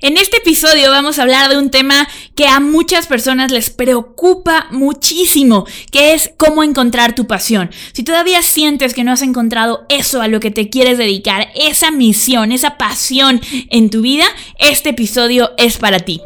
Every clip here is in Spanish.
En este episodio vamos a hablar de un tema que a muchas personas les preocupa muchísimo, que es cómo encontrar tu pasión. Si todavía sientes que no has encontrado eso a lo que te quieres dedicar, esa misión, esa pasión en tu vida, este episodio es para ti.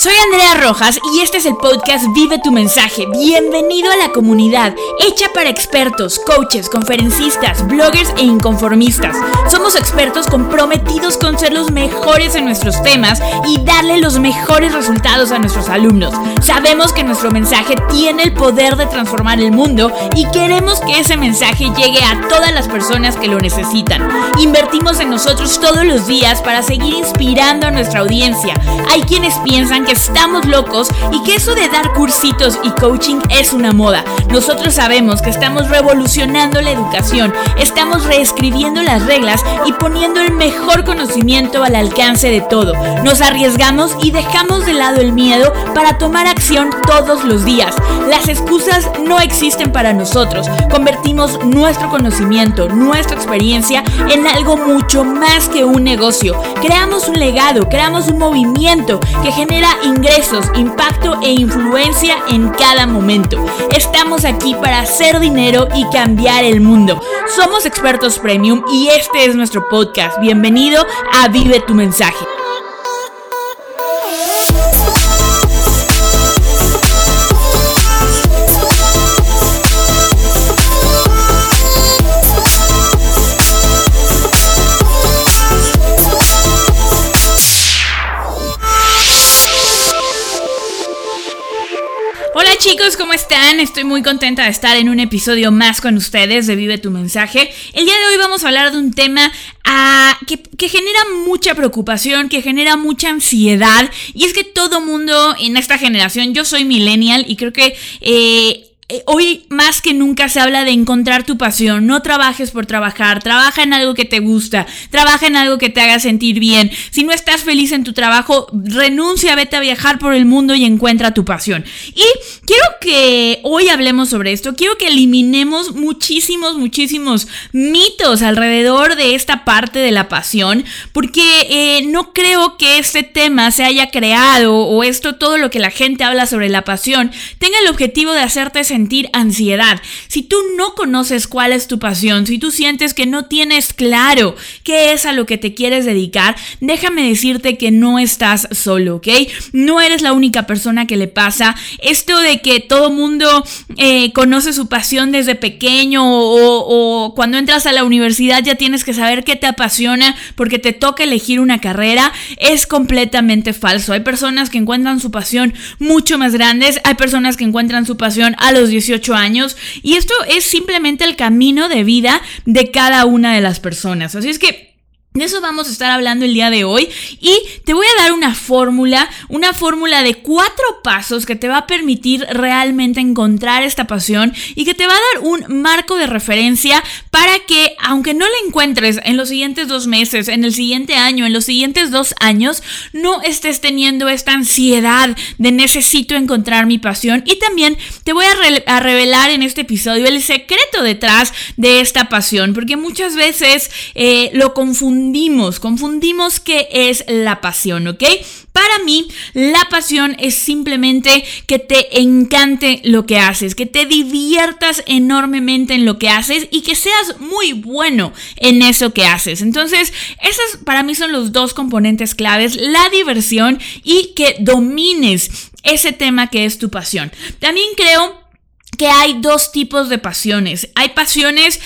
Soy Andrea Rojas y este es el podcast Vive tu mensaje. Bienvenido a la comunidad, hecha para expertos, coaches, conferencistas, bloggers e inconformistas. Somos expertos comprometidos con ser los mejores en nuestros temas y darle los mejores resultados a nuestros alumnos. Sabemos que nuestro mensaje tiene el poder de transformar el mundo y queremos que ese mensaje llegue a todas las personas que lo necesitan. Invertimos en nosotros todos los días para seguir inspirando a nuestra audiencia. Hay quienes piensan que estamos locos y que eso de dar cursitos y coaching es una moda. Nosotros sabemos que estamos revolucionando la educación, estamos reescribiendo las reglas y poniendo el mejor conocimiento al alcance de todo. Nos arriesgamos y dejamos de lado el miedo para tomar acción todos los días. Las excusas no existen para nosotros. Convertimos nuestro conocimiento, nuestra experiencia en algo mucho más que un negocio. Creamos un legado, creamos un movimiento que genera ingresos, impacto e influencia en cada momento. Estamos aquí para hacer dinero y cambiar el mundo. Somos expertos premium y este es nuestro podcast. Bienvenido a Vive tu mensaje. Están? Estoy muy contenta de estar en un episodio más con ustedes de Vive tu mensaje. El día de hoy vamos a hablar de un tema ah, que, genera mucha preocupación, que genera mucha ansiedad. Y es que todo mundo en esta generación, yo soy millennial y creo que... Eh, hoy más que nunca se habla de encontrar tu pasión. No trabajes por trabajar, trabaja en algo que te gusta, trabaja en algo que te haga sentir bien. Si no estás feliz en tu trabajo, renuncia, vete a viajar por el mundo y encuentra tu pasión. Y quiero que hoy hablemos sobre esto. Quiero que eliminemos muchísimos, muchísimos mitos alrededor de esta parte de la pasión, porque eh, no creo que este tema se haya creado o esto, todo lo que la gente habla sobre la pasión, tenga el objetivo de hacerte sentir ansiedad, si tú no conoces cuál es tu pasión, si tú sientes que no tienes claro qué es a lo que te quieres dedicar, déjame decirte que no estás solo, ¿ok? No eres la única persona que le pasa. Esto de que todo mundo eh, conoce su pasión desde pequeño o, o cuando entras a la universidad ya tienes que saber qué te apasiona porque te toca elegir una carrera, es completamente falso. Hay personas que encuentran su pasión mucho más grandes, hay personas que encuentran su pasión a los 18 años y esto es simplemente el camino de vida de cada una de las personas. Así es que de eso vamos a estar hablando el día de hoy. Y te voy a dar una fórmula, una fórmula de cuatro pasos que te va a permitir realmente encontrar esta pasión y que te va a dar un marco de referencia para que aunque no la encuentres en los siguientes dos meses, en el siguiente año, en los siguientes dos años, no estés teniendo esta ansiedad de necesito encontrar mi pasión. Y también te voy a, revelar en este episodio el secreto detrás de esta pasión porque muchas veces eh, lo confundimos confundimos, confundimos qué es la pasión, ¿ok? Para mí, la pasión es simplemente que te encante lo que haces, que te diviertas enormemente en lo que haces y que seas muy bueno en eso que haces. Entonces, esos para mí son los dos componentes claves, la diversión y que domines ese tema que es tu pasión. También creo que hay dos tipos de pasiones. Hay pasiones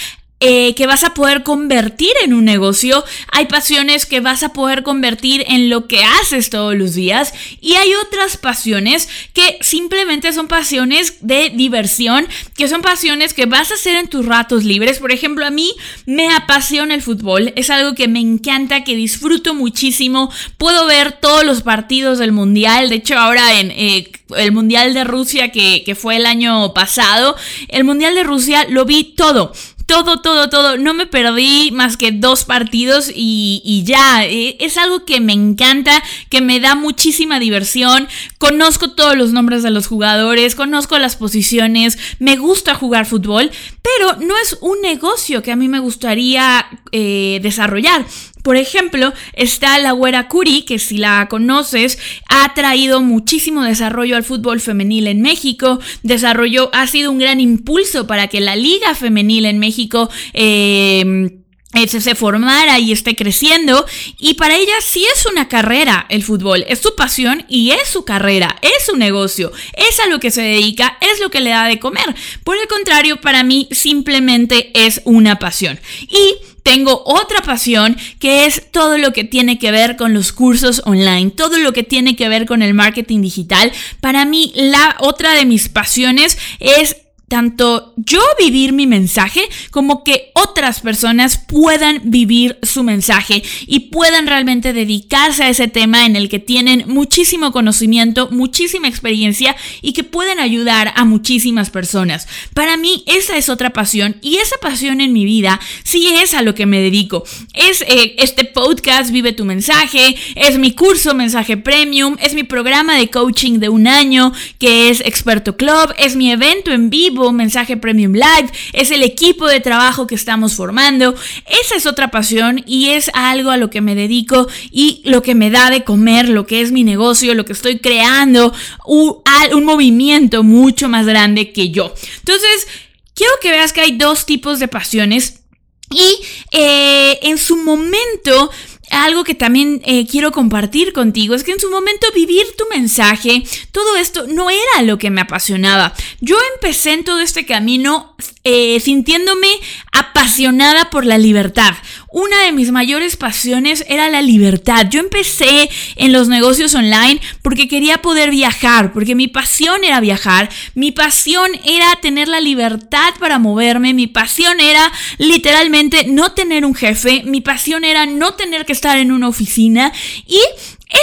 eh, que vas a poder convertir en un negocio, hay pasiones que vas a poder convertir en lo que haces todos los días. Y hay otras pasiones que simplemente son pasiones de diversión, que son pasiones que vas a hacer en tus ratos libres. Por ejemplo, a mí me apasiona el fútbol, es algo que me encanta, que disfruto muchísimo, puedo ver todos los partidos del mundial, de hecho ahora en... Eh, el Mundial de Rusia que, que, fue el año pasado, el Mundial de Rusia lo vi todo todo, todo, todo. No me perdí más que dos partidos y, ya. Eh, es algo que me encanta, que me da muchísima diversión. Conozco todos los nombres de los jugadores, conozco las posiciones, me gusta jugar fútbol, pero no es un negocio que a mí me gustaría eh, desarrollar. Por ejemplo, está la Güera Curi, que si la conoces, ha traído muchísimo desarrollo al fútbol femenil en México. Desarrollo, ha sido un gran impulso para que la Liga Femenil en México. Eh, se formara y esté creciendo. Y para ella sí es una carrera el fútbol, es su pasión y es su carrera, es su negocio, es a lo que se dedica, es lo que le da de comer. Por el contrario, para mí simplemente es una pasión. Y tengo otra pasión que es todo lo que tiene que ver con los cursos online, todo lo que tiene que ver con el marketing digital. Para mí, la otra de mis pasiones es tanto yo vivir mi mensaje como que otras personas puedan vivir su mensaje y puedan realmente dedicarse a ese tema en el que tienen muchísimo conocimiento, muchísima experiencia y que pueden ayudar a muchísimas personas. Para mí esa es otra pasión y esa pasión en mi vida sí es a lo que me dedico. Es eh, este podcast Vive tu mensaje, es mi curso Mensaje Premium, es mi programa de coaching de un año que es Experto Club, es mi evento en vivo Mensaje Premium Live, es el equipo de trabajo que estamos formando. Esa es otra pasión y es algo a lo que me dedico y lo que me da de comer, lo que es mi negocio, lo que estoy creando, un, un movimiento mucho más grande que yo. Entonces, quiero que veas que hay dos tipos de pasiones y eh, en su momento algo que también eh, quiero compartir contigo es que en su momento vivir tu mensaje, todo esto no era lo que me apasionaba. Yo empecé en todo este camino eh, sintiéndome apasionada por la libertad. Una de mis mayores pasiones era la libertad. Yo empecé en los negocios online porque quería poder viajar, porque mi pasión era viajar, mi pasión era tener la libertad para moverme, mi pasión era literalmente no tener un jefe, mi pasión era no tener que estar en una oficina. Y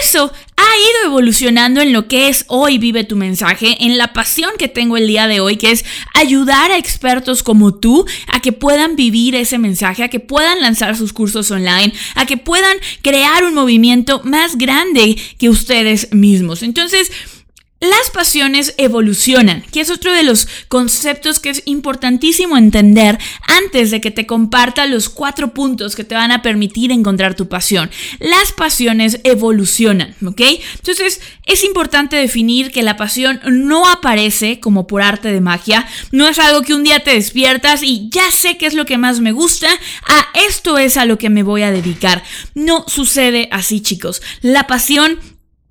eso ha ido evolucionando en lo que es hoy Vive tu mensaje, en la pasión que tengo el día de hoy, que es ayudar a expertos como tú a que puedan vivir ese mensaje, a que puedan lanzar sus cursos online, a que puedan crear un movimiento más grande que ustedes mismos. Entonces, las pasiones evolucionan, que es otro de los conceptos que es importantísimo entender antes de que te comparta los cuatro puntos que te van a permitir encontrar tu pasión. Las pasiones evolucionan, ¿ok? Entonces es importante definir que la pasión no aparece como por arte de magia, no es algo que un día te despiertas y ya sé qué es lo que más me gusta, a esto es a lo que me voy a dedicar. No sucede así chicos, la pasión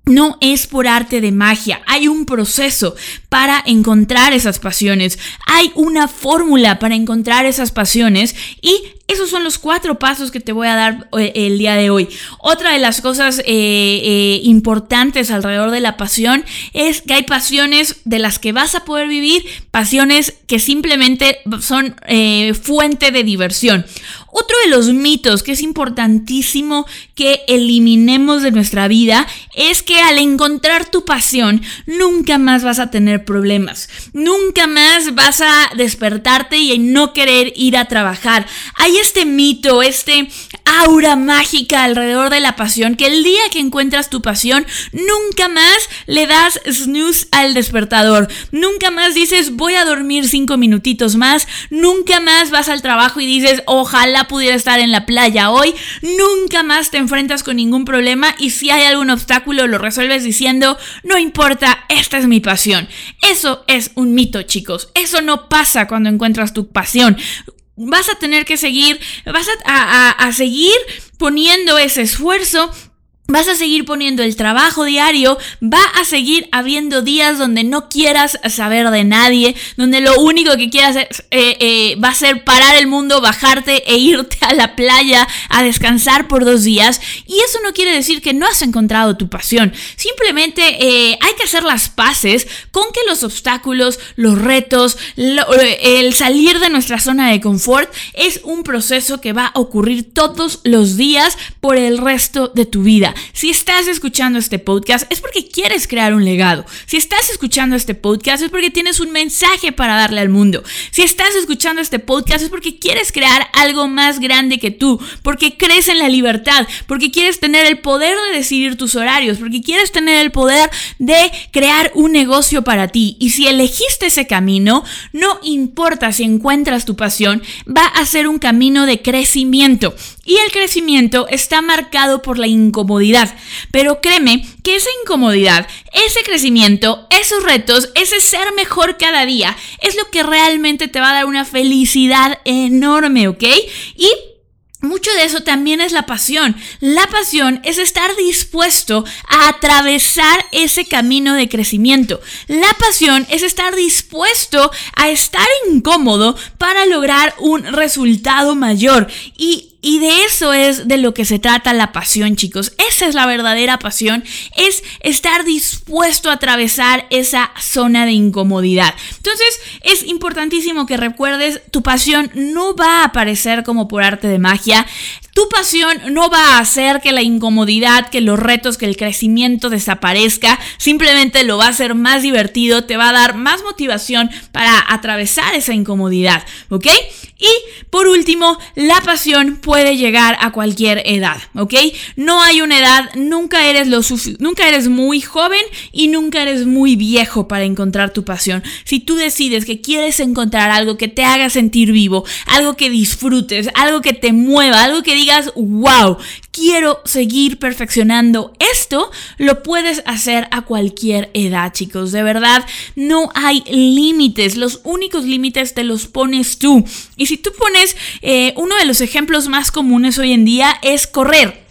no es por arte de magia, hay un proceso para encontrar esas pasiones, hay una fórmula para encontrar esas pasiones y esos son los cuatro pasos que te voy a dar eh, el día de hoy. Otra de las cosas eh, eh, importantes alrededor de la pasión es que hay pasiones de las que vas a poder vivir, pasiones que simplemente son fuente de diversión. Otro de los mitos que es importantísimo que eliminemos de nuestra vida es que al encontrar tu pasión nunca más vas a tener problemas, nunca más vas a despertarte y no querer ir a trabajar. Hay este mito, este aura mágica alrededor de la pasión, que el día que encuentras tu pasión, nunca más le das snooze al despertador, nunca más dices voy a dormir cinco minutitos más, nunca más vas al trabajo y dices ojalá pudiera estar en la playa hoy, nunca más te enfrentas con ningún problema y si hay algún obstáculo lo resuelves diciendo no importa, esta es mi pasión. Eso es un mito chicos, eso no pasa cuando encuentras tu pasión vas a tener que seguir, vas a, a, seguir poniendo ese esfuerzo Vas a seguir poniendo el trabajo diario, va a seguir habiendo días donde no quieras saber de nadie, donde lo único que quieras eh, eh, va a ser parar el mundo, bajarte e irte a la playa a descansar por dos días. Y eso no quiere decir que no has encontrado tu pasión. Simplemente eh, hay que hacer las paces con que los obstáculos, los retos, el salir de nuestra zona de confort es un proceso que va a ocurrir todos los días por el resto de tu vida. Si estás escuchando este podcast es porque quieres crear un legado. Si estás escuchando este podcast es porque tienes un mensaje para darle al mundo. Si estás escuchando este podcast es porque quieres crear algo más grande que tú, porque crees en la libertad, porque quieres tener el poder de decidir tus horarios, porque quieres tener el poder de crear un negocio para ti. Y si elegiste ese camino, no importa si encuentras tu pasión, va a ser un camino de crecimiento. Y el crecimiento está marcado por la incomodidad. Pero créeme que esa incomodidad, ese crecimiento, esos retos, ese ser mejor cada día, es lo que realmente te va a dar una felicidad enorme, ¿ok? Y mucho de eso también es la pasión. La pasión es estar dispuesto a atravesar ese camino de crecimiento. La pasión es estar dispuesto a estar incómodo para lograr un resultado mayor. Y y de eso es de lo que se trata la pasión, chicos. Esa es la verdadera pasión, es estar dispuesto a atravesar esa zona de incomodidad. Entonces, es importantísimo que recuerdes, tu pasión no va a aparecer como por arte de magia. Tu pasión no va a hacer que la incomodidad, que los retos, que el crecimiento desaparezca, simplemente lo va a hacer más divertido, te va a dar más motivación para atravesar esa incomodidad, ¿ok? Y por último, la pasión puede llegar a cualquier edad, ¿ok? No hay una edad, nunca eres, lo nunca eres muy joven y nunca eres muy viejo para encontrar tu pasión. Si tú decides que quieres encontrar algo que te haga sentir vivo, algo que disfrutes, algo que te mueva, algo que wow, quiero seguir perfeccionando esto, lo puedes hacer a cualquier edad, chicos. De verdad, no hay límites. Los únicos límites te los pones tú. Y si tú pones eh, uno de los ejemplos más comunes hoy en día es correr.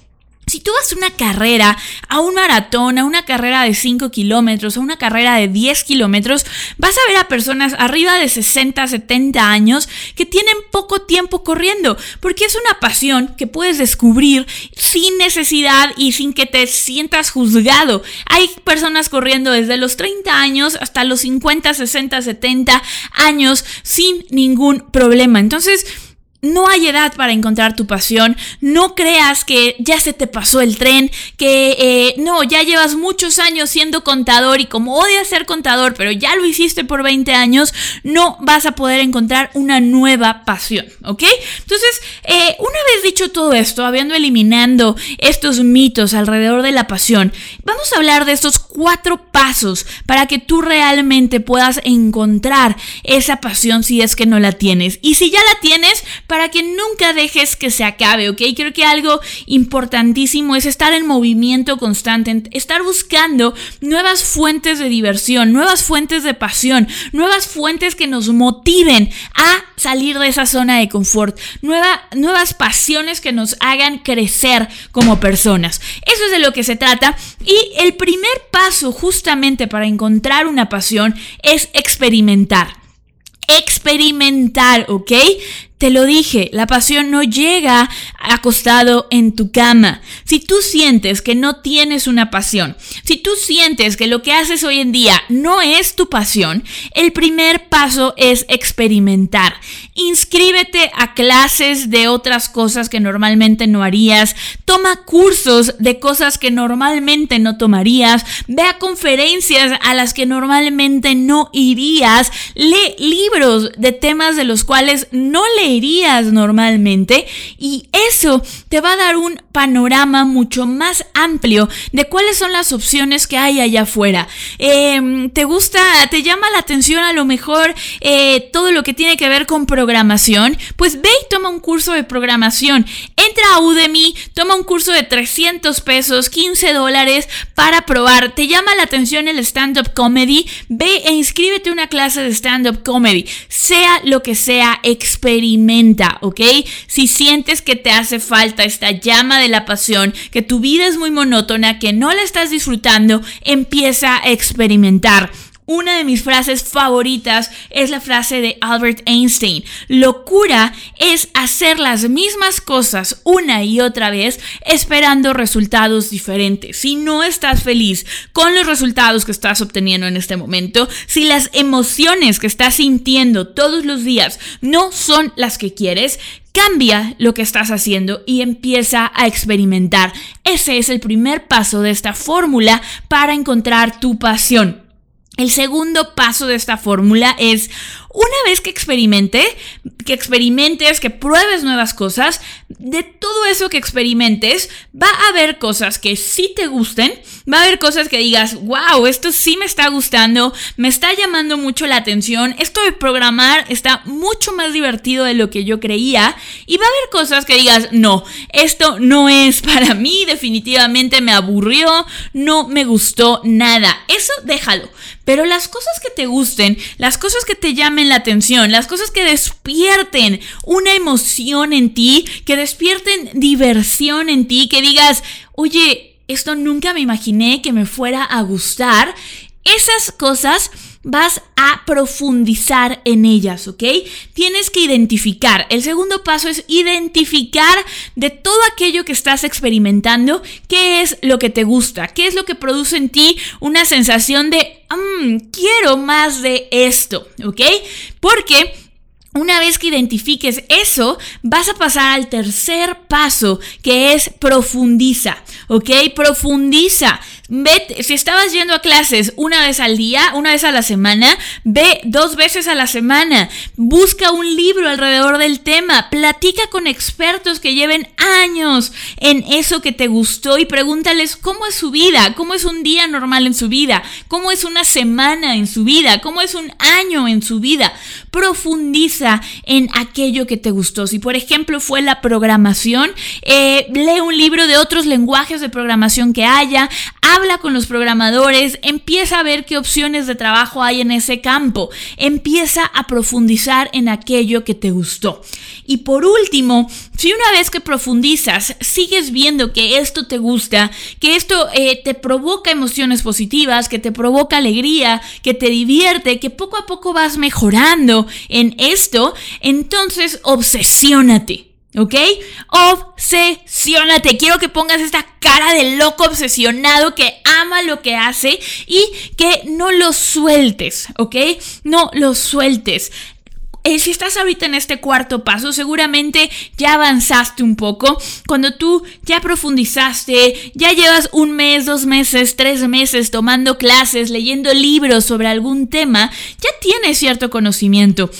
Si tú vas a una carrera, a un maratón, a una carrera de 5 kilómetros, a una carrera de 10 kilómetros, vas a ver a personas arriba de 60, 70 años que tienen poco tiempo corriendo, porque es una pasión que puedes descubrir sin necesidad y sin que te sientas juzgado. Hay personas corriendo desde los 30 años hasta los 50, 60, 70 años sin ningún problema. Entonces, no hay edad para encontrar tu pasión. No creas que ya se te pasó el tren, que eh, no, ya llevas muchos años siendo contador y como odias ser contador, pero ya lo hiciste por 20 años, no vas a poder encontrar una nueva pasión, ¿ok? Entonces, eh, una vez dicho todo esto, habiendo eliminando estos mitos alrededor de la pasión, vamos a hablar de estos cuatro pasos para que tú realmente puedas encontrar esa pasión si es que no la tienes. Y si ya la tienes, para que nunca dejes que se acabe, ¿ok? Creo que algo importantísimo es estar en movimiento constante, estar buscando nuevas fuentes de diversión, nuevas fuentes de pasión, nuevas fuentes que nos motiven a salir de esa zona de confort, nuevas pasiones que nos hagan crecer como personas. Eso es de lo que se trata y el primer paso justamente para encontrar una pasión es experimentar experimentar, ¿ok? Te lo dije, la pasión no llega acostado en tu cama. Si tú sientes que no tienes una pasión, si tú sientes que lo que haces hoy en día no es tu pasión, el primer paso es experimentar. Inscríbete a clases de otras cosas que normalmente no harías. Toma cursos de cosas que normalmente no tomarías. Ve a conferencias a las que normalmente no irías. Lee libros de temas de los cuales no le normalmente y eso te va a dar un panorama mucho más amplio de cuáles son las opciones que hay allá afuera. Em, ¿Te gusta, te llama la atención a lo mejor eh, todo lo que tiene que ver con programación? Pues ve y toma un curso de programación. Entra a Udemy, toma un curso de 300 pesos, 15 dólares para probar. ¿Te llama la atención el stand-up comedy? Ve e inscríbete a una clase de stand-up comedy. Sea lo que sea, experimenta ¿ok? Si sientes que te hace falta esta llama de la pasión, que tu vida es muy monótona, que no la estás disfrutando, empieza a experimentar. Una de mis frases favoritas es la frase de Albert Einstein. Locura es hacer las mismas cosas una y otra vez esperando resultados diferentes. Si no estás feliz con los resultados que estás obteniendo en este momento, si las emociones que estás sintiendo todos los días no son las que quieres, Cambia lo que estás haciendo y empieza a experimentar. Ese es el primer paso de esta fórmula para encontrar tu pasión. El segundo paso de esta fórmula es una vez que experimente, que experimentes, que pruebes nuevas cosas, de todo eso que experimentes, va a haber cosas que sí te gusten, va a haber cosas que digas, wow, esto sí me está gustando, me está llamando mucho la atención, esto de programar está mucho más divertido de lo que yo creía, y va a haber cosas que digas, no, esto no es para mí, definitivamente me aburrió, no me gustó nada, eso déjalo. Pero las cosas que te gusten, las cosas que te llamen la atención, las cosas que despierten una emoción en ti, que despierten diversión en ti, que digas, oye, esto nunca me imaginé que me fuera a gustar, esas cosas vas a profundizar en ellas, ¿ok? Tienes que identificar. El segundo paso es identificar de todo aquello que estás experimentando, qué es lo que te gusta, qué es lo que produce en ti una sensación de, mmm, quiero más de esto, ¿ok? Porque una vez que identifiques eso, vas a pasar al tercer paso, que es profundiza, ¿ok? Profundiza. Ve, si estabas yendo a clases una vez al día, una vez a la semana, ve dos veces a la semana. Busca un libro alrededor del tema. Platica con expertos que lleven años en eso que te gustó y pregúntales cómo es su vida, cómo es un día normal en su vida, cómo es una semana en su vida, cómo es un año en su vida. Profundiza en aquello que te gustó. Si por ejemplo fue la programación, eh, lee un libro de otros lenguajes de programación que haya, habla con los programadores, empieza a ver qué opciones de trabajo hay en ese campo, empieza a profundizar en aquello que te gustó. Y por último, si una vez que profundizas sigues viendo que esto te gusta, que esto eh, te provoca emociones positivas, que te provoca alegría, que te divierte, que poco a poco vas mejorando en esto, entonces obsesiónate. ¿Ok? Obsesiónate. Quiero que pongas esta cara de loco obsesionado que ama lo que hace y que no lo sueltes. ¿Ok? No lo sueltes. Eh, si estás ahorita en este cuarto paso, seguramente ya avanzaste un poco. Cuando tú ya profundizaste, ya llevas un mes, dos meses, tres meses tomando clases, leyendo libros sobre algún tema, ya tienes cierto conocimiento.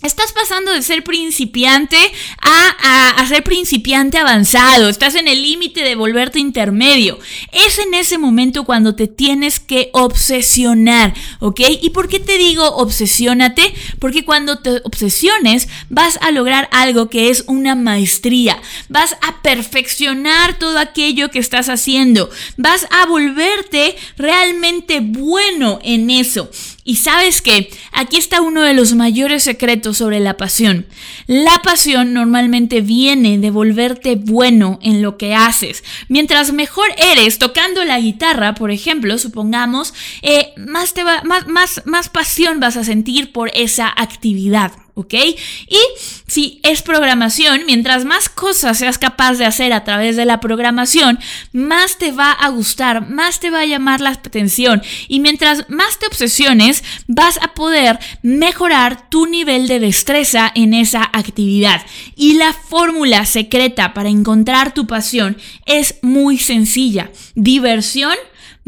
Estás pasando de ser principiante a, ser principiante avanzado. Estás en el límite de volverte intermedio. Es en ese momento cuando te tienes que obsesionar, ¿ok? ¿Y por qué te digo obsesiónate? Porque cuando te obsesiones vas a lograr algo que es una maestría. Vas a perfeccionar todo aquello que estás haciendo. Vas a volverte realmente bueno en eso. Y sabes que aquí está uno de los mayores secretos sobre la pasión. La pasión normalmente viene de volverte bueno en lo que haces. Mientras mejor eres tocando la guitarra, por ejemplo, supongamos, eh, más, te va, más, más, más pasión vas a sentir por esa actividad. ¿Ok? Y si es programación, mientras más cosas seas capaz de hacer a través de la programación, más te va a gustar, más te va a llamar la atención y mientras más te obsesiones, vas a poder mejorar tu nivel de destreza en esa actividad. Y la fórmula secreta para encontrar tu pasión es muy sencilla. Diversión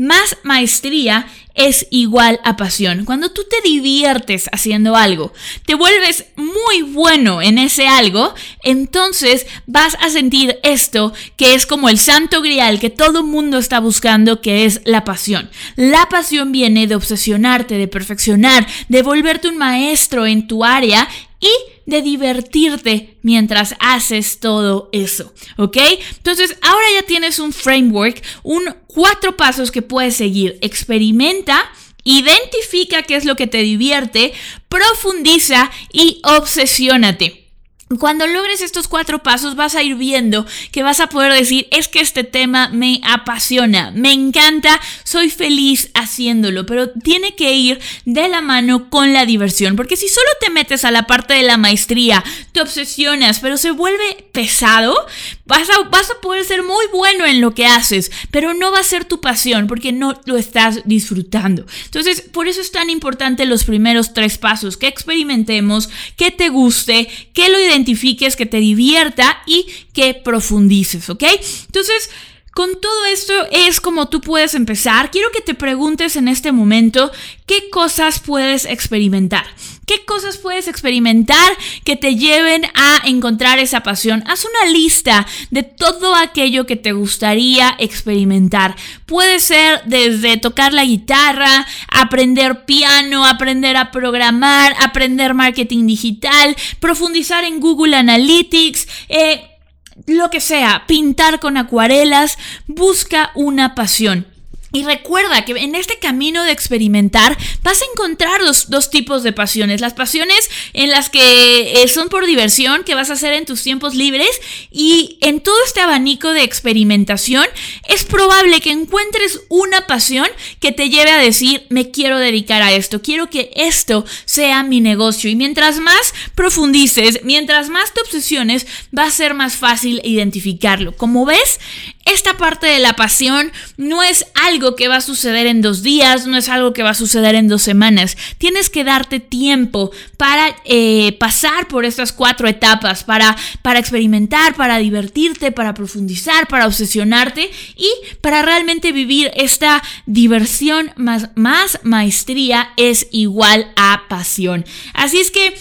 más maestría es igual a pasión. Cuando tú te diviertes haciendo algo, te vuelves muy bueno en ese algo, entonces vas a sentir esto que es como el santo grial que todo mundo está buscando, que es la pasión. La pasión viene de obsesionarte, de perfeccionar, de volverte un maestro en tu área y de divertirte mientras haces todo eso, ¿ok? Entonces ahora ya tienes un framework, un cuatro pasos que puedes seguir. Experimenta. Identifica qué es lo que te divierte, profundiza y obsesiónate. Cuando logres estos cuatro pasos vas a ir viendo que vas a poder decir, es que este tema me apasiona, me encanta, soy feliz haciéndolo, pero tiene que ir de la mano con la diversión, porque si solo te metes a la parte de la maestría, te obsesionas, pero se vuelve pesado, vas a, vas a poder ser muy bueno en lo que haces, pero no va a ser tu pasión porque no lo estás disfrutando. Entonces, por eso es tan importante los primeros tres pasos, que experimentemos, que te guste, que lo identifiques, identifiques, que te divierta y que profundices, ¿ok? Entonces, con todo esto es como tú puedes empezar. Quiero que te preguntes en este momento qué cosas puedes experimentar. ¿Qué cosas puedes experimentar que te lleven a encontrar esa pasión? Haz una lista de todo aquello que te gustaría experimentar. Puede ser desde tocar la guitarra, aprender piano, aprender a programar, aprender marketing digital, profundizar en Google Analytics, eh, lo que sea, pintar con acuarelas, busca una pasión. Y recuerda que en este camino de experimentar vas a encontrar los dos tipos de pasiones. Las pasiones en las que eh, son por diversión, que vas a hacer en tus tiempos libres. Y en todo este abanico de experimentación es probable que encuentres una pasión que te lleve a decir, me quiero dedicar a esto, quiero que esto sea mi negocio. Y mientras más profundices, mientras más te obsesiones, va a ser más fácil identificarlo. Como ves, esta parte de la pasión no es algo que va a suceder en dos días, no es algo que va a suceder en dos semanas. Tienes que darte tiempo para eh, pasar por estas cuatro etapas, para, para experimentar, para divertirte, para profundizar, para obsesionarte y para realmente vivir esta diversión más, más maestría es igual a pasión. Así es que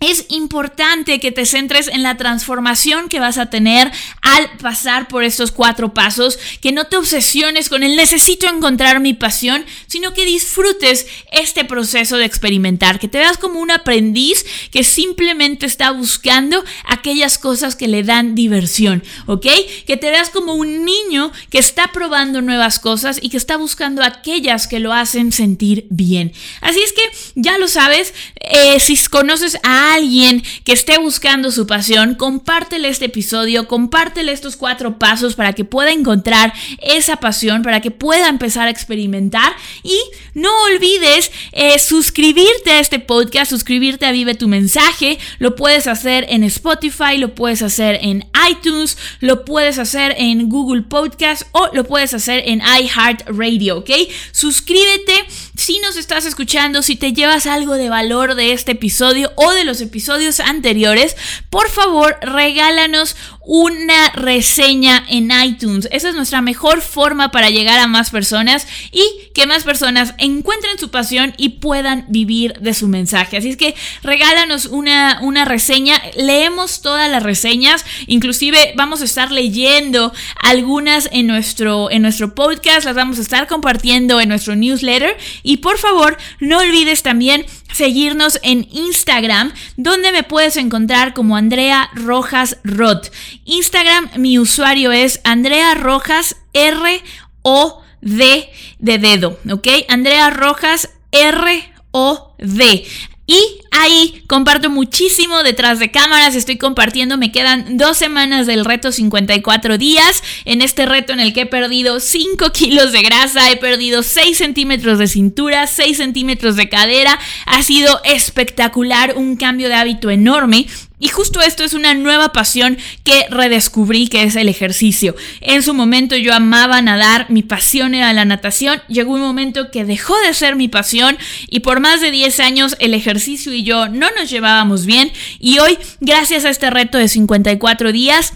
es importante que te centres en la transformación que vas a tener al pasar por estos cuatro pasos, que no te obsesiones con el necesito encontrar mi pasión, sino que disfrutes este proceso de experimentar, que te veas como un aprendiz que simplemente está buscando aquellas cosas que le dan diversión, ¿ok? Que te veas como un niño que está probando nuevas cosas y que está buscando aquellas que lo hacen sentir bien. Así es que ya lo sabes, eh, si conoces a alguien que esté buscando su pasión, compártele este episodio, compártele estos cuatro pasos para que pueda encontrar esa pasión, para que pueda empezar a experimentar. Y no olvides eh, suscribirte a este podcast, suscribirte a Vive tu mensaje, lo puedes hacer en Spotify, lo puedes hacer en iTunes, lo puedes hacer en Google Podcast o lo puedes hacer en iHeartRadio, ¿ok? Suscríbete. Si nos estás escuchando, si te llevas algo de valor de este episodio o de los episodios anteriores, por favor regálanos una reseña en iTunes. Esa es nuestra mejor forma para llegar a más personas y que más personas encuentren su pasión y puedan vivir de su mensaje. Así es que regálanos una, una reseña. Leemos todas las reseñas. Inclusive vamos a estar leyendo algunas en nuestro, en nuestro podcast. Las vamos a estar compartiendo en nuestro newsletter. Y por favor, no olvides también seguirnos en Instagram, donde me puedes encontrar como Andrea Rojas Roth. Instagram, mi usuario es Andrea Rojas R O D de dedo, ¿ok? Andrea Rojas R O D. Y ahí comparto muchísimo detrás de cámaras, estoy compartiendo, me quedan dos semanas del reto 54 días, en este reto en el que he perdido 5 kilos de grasa, he perdido 6 centímetros de cintura, 6 centímetros de cadera, ha sido espectacular, un cambio de hábito enorme y justo esto es una nueva pasión que redescubrí, que es el ejercicio. En su momento yo amaba nadar, mi pasión era la natación, llegó un momento que dejó de ser mi pasión y por más de 10 años el ejercicio y yo no nos llevábamos bien y hoy, gracias a este reto de 54 días,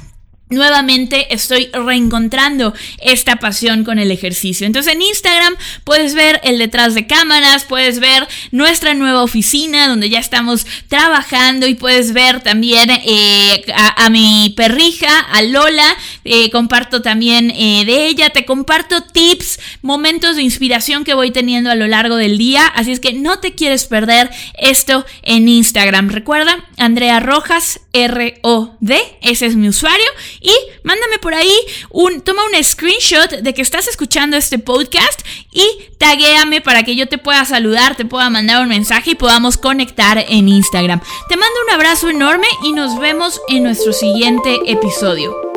nuevamente estoy reencontrando esta pasión con el ejercicio. Entonces en Instagram puedes ver el detrás de cámaras, puedes ver nuestra nueva oficina donde ya estamos trabajando y puedes ver también eh, a, mi perrija, a Lola, eh, comparto también eh, de ella, te comparto tips, momentos de inspiración que voy teniendo a lo largo del día, así es que no te quieres perder esto en Instagram. Recuerda, Andrea Rojas, R-O-D, ese es mi usuario y mándame por ahí un, toma un screenshot de que estás escuchando este podcast y taguéame para que yo te pueda saludar, te pueda mandar un mensaje y podamos conectar en Instagram. Te mando un abrazo enorme y nos vemos en nuestro siguiente episodio.